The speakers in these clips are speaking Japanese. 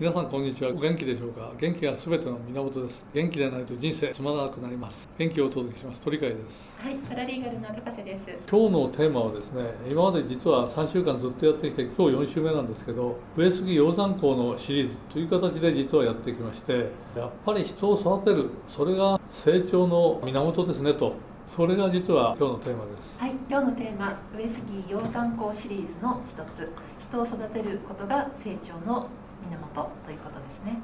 皆さんこんにちは。お元気でしょうか？元気がすべての源です。元気でないと人生つまらなくなります。元気をお届けします。鳥海です。はいパラリーガルの高瀬です。今日のテーマはですね今まで実は3週間ずっとやってきて今日4週目なんですけど上杉鷹山校のシリーズという形で実はやってきましてやっぱり人を育てるそれが成長の源ですねとそれが実は今日のテーマです。はい今日のテーマ上杉鷹山校シリーズの一つ。人を育てることが成長の源ということですね。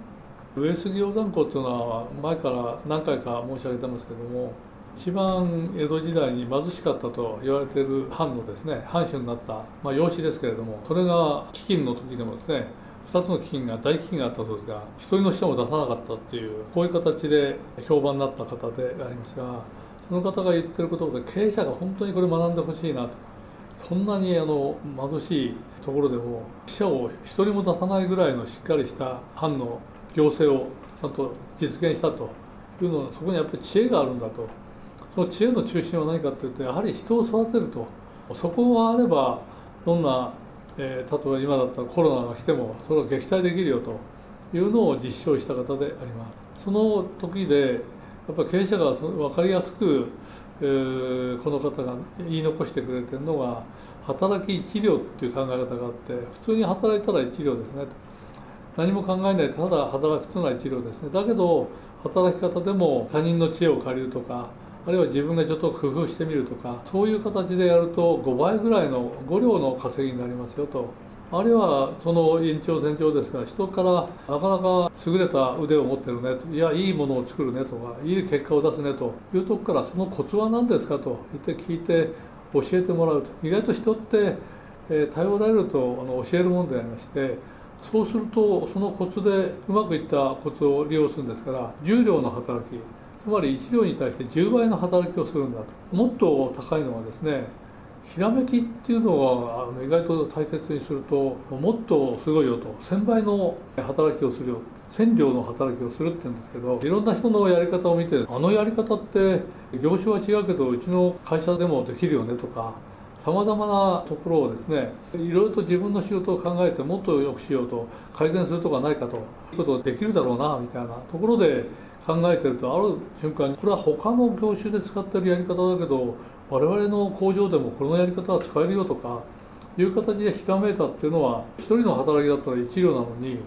上杉鷹山校というのは前から何回か申し上げてますけども一番江戸時代に貧しかったと言われている藩のですね藩主になった、まあ、養子ですけれどもそれが飢饉の時でもですね2つの飢饉が大飢饉があったそうですが一人の人も出さなかったっていうこういう形で評判になった方でありますがその方が言ってる言葉で経営者が本当にこれ学んでほしいなと。そんなにあの貧しいところでも死者を一人も出さないぐらいのしっかりした藩の行政をちゃんと実現したというのはそこにやっぱり知恵があるんだと。その知恵の中心は何かというとやはり人を育てるとそこがあればどんな、えー、例えば今だったらコロナが来てもそれを撃退できるよというのを実証した方であります。その時でやっぱり経営者が分かりやすくえー、この方が言い残してくれてるのが働き一両っていう考え方があって普通に働いたら一両ですねと。何も考えないただ働くというのは一両ですね。だけど働き方でも他人の知恵を借りるとかあるいは自分がちょっと工夫してみるとかそういう形でやると5倍ぐらいの5両の稼ぎになりますよと。あるいはその延長線上ですから人からなかなか優れた腕を持ってるねといやいいものを作るねとかいい結果を出すねというとこからそのコツは何ですかと言って聞いて教えてもらうと。意外と人って、えー、頼られるとあの教えるものでありましてそうするとそのコツでうまくいったコツを利用するんですから重量の働きつまり1両に対して10倍の働きをするんだと。もっと高いのはですねひらめきっていうのは意外と大切にするともっとすごいよと。1000倍の働きをするよ。1000両の働きをするって言うんですけどいろんな人のやり方を見てあのやり方って業種は違うけどうちの会社でもできるよねとかさまざまなところをですねいろいろと自分の仕事を考えてもっと良くしようと改善するとかないかということができるだろうなみたいなところで考えてるとある瞬間にこれは他の業種で使ってるやり方だけど我々の工場でもこのやり方は使えるよとかいう形でひらめいたっていうのは1人の働きだったら1両なのに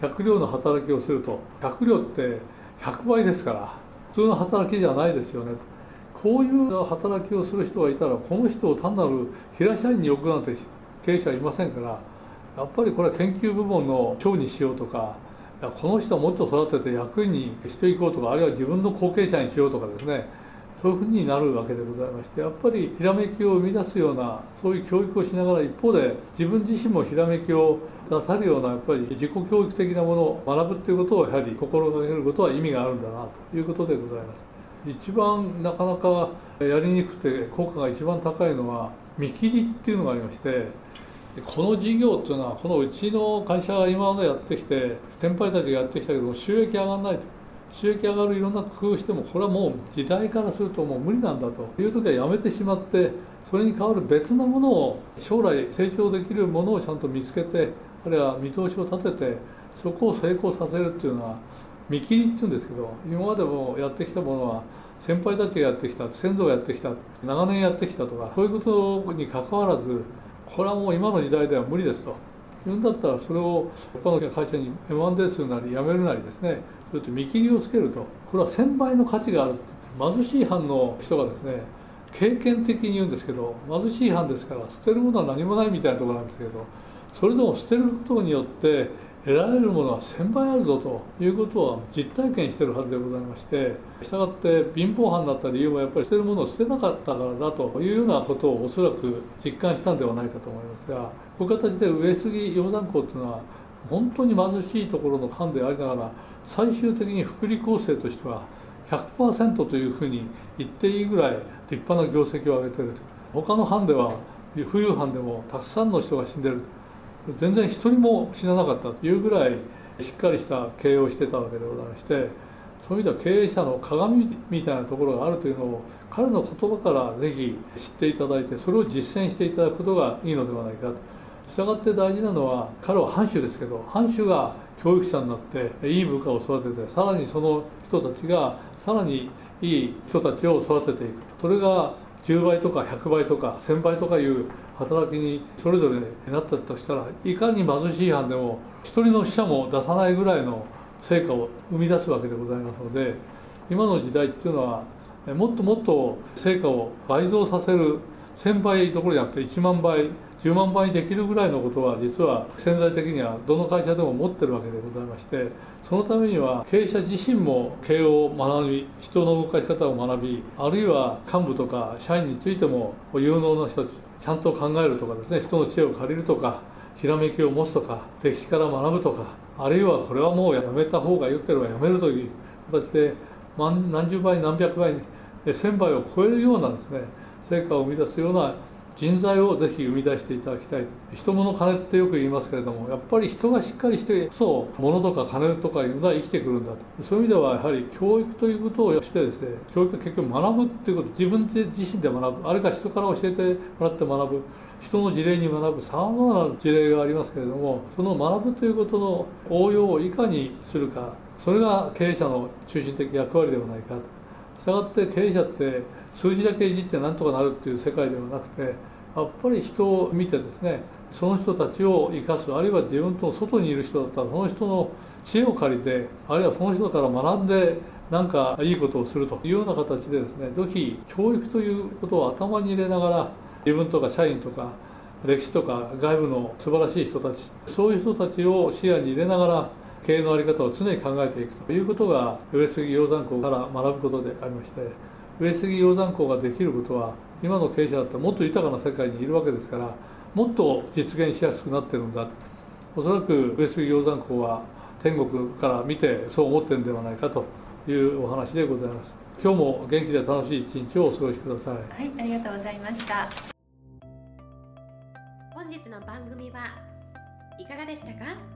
100両の働きをすると100両って100倍ですから普通の働きじゃないですよねと。こういう働きをする人がいたらこの人を単なる平社員に置くなんて経営者はいませんからやっぱりこれは研究部門の長にしようとかこの人はもっと育てて役員にしていこうとかあるいは自分の後継者にしようとかですねそういうふうになるわけでございましてやっぱりひらめきを生み出すようなそういう教育をしながら一方で自分自身もひらめきを出さるようなやっぱり自己教育的なものを学ぶっていうことをやはり心がけることは意味があるんだなということでございます。一番なかなかやりにくくて効果が一番高いのは見切りっていうのがありましてこの事業っていうのはこのうちの会社が今までやってきて先輩たちがやってきたけど収益上がらないと収益上がるいろんな工夫してもこれはもう時代からするともう無理なんだという時はやめてしまってそれに代わる別のものを将来成長できるものをちゃんと見つけてあるいは見通しを立ててそこを成功させるっていうのは見切りっていうんですけど今までもやってきたものは先輩たちがやってきた先祖がやってきた長年やってきたとかそういうことにかかわらずこれはもう今の時代では無理ですと。いうんだったらそれを他の会社に M&A するなり辞めるなりですねそれと見切りをつけるとこれは1000倍の価値があるって貧しい藩の人がですね経験的に言うんですけど貧しい藩ですから捨てるものは何もないみたいなところなんですけどそれでも捨てることによって得られるものは1000倍あるぞということは実体験してるはずでございましてしたがって貧乏犯になった理由もやっぱり捨てるものを捨てなかったからだというようなことをおそらく実感したんではないかと思いますがこういう形で上杉鷹山校というのは本当に貧しいところの藩でありながら最終的に福利厚生としては100%というふうに言っていいぐらい立派な業績を上げている他の藩では富裕藩でもたくさんの人が死んでる全然一人も死ななかったというぐらいしっかりした経営をしてたわけでございましてそういう意味では経営者の鏡みたいなところがあるというのを彼の言葉からぜひ知っていただいてそれを実践していただくことがいいのではないかと。したがって大事なのは彼は藩主ですけど藩主が教育者になっていい部下を育ててさらにその人たちがさらにいい人たちを育てていく。それが10倍とか100倍とか1000倍とかいう働きにそれぞれなったとしたらいかに貧しい藩でも一人の死者も出さないぐらいの成果を生み出すわけでございますので今の時代っていうのはもっともっと成果を倍増させる1000倍どころじゃなくて1万倍10万倍にできるぐらいのことは実は潜在的にはどの会社でも持ってるわけでございましてそのためには経営者自身も経営を学び人の動かし方を学びあるいは幹部とか社員についても有能な人ちゃんと考えるとかですね人の知恵を借りるとかひらめきを持つとか歴史から学ぶとかあるいはこれはもうやめた方がよければやめるという形で何十倍何百倍千倍を超えるようなですね成果を生み出すような人材をぜひ生み出していただきたい人物金ってよく言いますけれどもやっぱり人がしっかりしてこそ物とか金とかいうのは生きてくるんだと。そういう意味ではやはり教育ということをしてですね教育は結局学ぶっていうこと自分で自身で学ぶ。あるいは人から教えてもらって学ぶ。人の事例に学ぶ。さまざまな事例がありますけれどもその学ぶということの応用をいかにするか。それが経営者の中心的役割ではないかと。したがって経営者って数字だけいじってなんとかなるっていう世界ではなくてやっぱり人を見てですねその人たちを生かすあるいは自分と外にいる人だったらその人の知恵を借りてあるいはその人から学んで何かいいことをするというような形でですねぜひ教育ということを頭に入れながら自分とか社員とか歴史とか外部の素晴らしい人たちそういう人たちを視野に入れながら経営の在り方を常に考えていくということが上杉鷹山校から学ぶことでありまして上杉鷹山校ができることは今の経営者だったらもっと豊かな世界にいるわけですからもっと実現しやすくなってるんだと。おそらく上杉鷹山校は天国から見てそう思ってるんではないかと。いうお話でございます。今日も元気で楽しい一日をお過ごしください。はいありがとうございました。本日の番組はいかがでしたか？